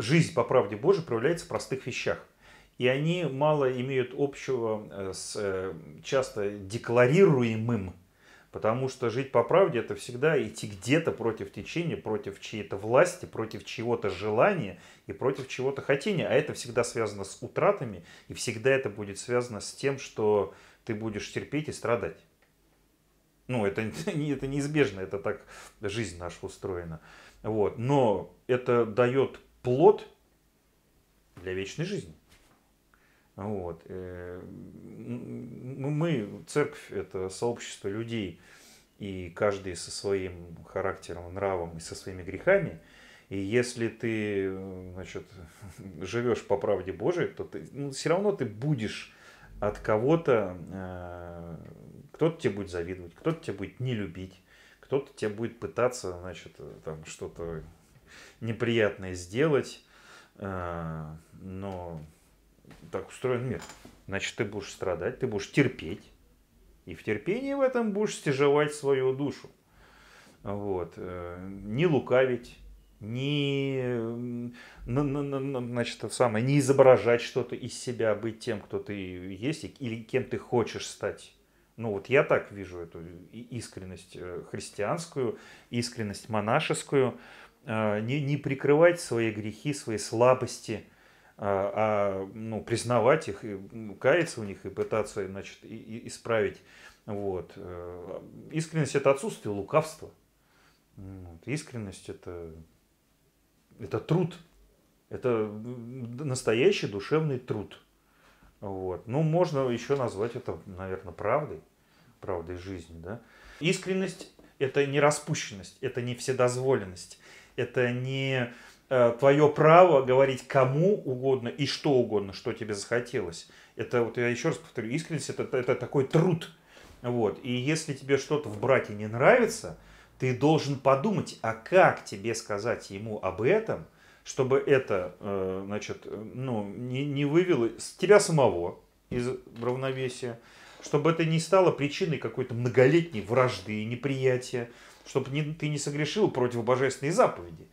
жизнь по правде Божией проявляется в простых вещах. И они мало имеют общего э, с э, часто декларируемым Потому что жить по правде это всегда идти где-то против течения, против чьей-то власти, против чего-то желания и против чего-то хотения. А это всегда связано с утратами, и всегда это будет связано с тем, что ты будешь терпеть и страдать. Ну, это, это неизбежно, это так жизнь наша устроена. Вот. Но это дает плод для вечной жизни. Вот. Э, мы, церковь, это сообщество людей, и каждый со своим характером, нравом и со своими грехами. И если ты значит, живешь по правде Божией, то ты, ну, все равно ты будешь от кого-то, э, кто-то тебе будет завидовать, кто-то тебя будет не любить, кто-то тебя будет пытаться значит, там, что-то неприятное сделать, э, но так устроен мир. Значит, ты будешь страдать, ты будешь терпеть. И в терпении в этом будешь стяжевать свою душу. Вот. Э, не лукавить, не, значит, самое, не изображать что-то из себя, быть тем, кто ты есть или кем ты хочешь стать. Ну вот я так вижу эту искренность э, христианскую, искренность монашескую, не, не прикрывать свои грехи, свои слабости – а, а ну, признавать их, и, каяться в них и пытаться значит, и, и исправить. Вот. Э, искренность это отсутствие лукавства. Вот. Искренность это, это труд. Это настоящий душевный труд. Вот. Ну, можно еще назвать это, наверное, правдой, правдой жизни. Да? Искренность – это не распущенность, это не вседозволенность, это не Э, твое право говорить кому угодно и что угодно, что тебе захотелось. Это, вот я еще раз повторю, искренность это, это такой труд. Вот. И если тебе что-то в брате не нравится, ты должен подумать, а как тебе сказать ему об этом, чтобы это э, значит, ну, не, не вывело тебя самого из равновесия, чтобы это не стало причиной какой-то многолетней вражды и неприятия, чтобы не, ты не согрешил против божественной заповеди.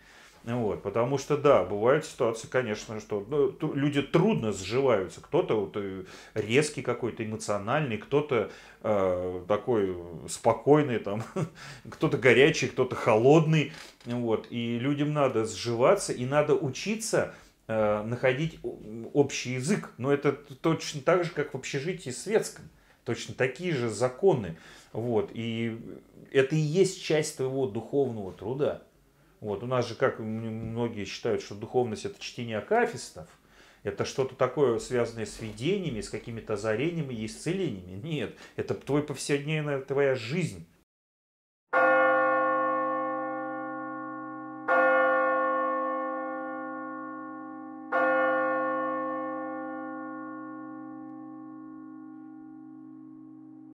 Вот, потому что, да, бывают ситуации, конечно, что ну, люди трудно сживаются. Кто-то вот э, резкий какой-то, эмоциональный, кто-то э, такой спокойный, там, кто-то горячий, кто-то холодный. Вот, и людям надо сживаться, и надо учиться э, находить общий язык. Но это точно так же, как в общежитии светском. Точно такие же законы. Вот, и это и есть часть твоего духовного труда. Вот, у нас же, как многие считают, что духовность это чтение акафистов, это что-то такое, связанное с видениями, с какими-то озарениями и исцелениями. Нет, это твой повседневная твоя жизнь.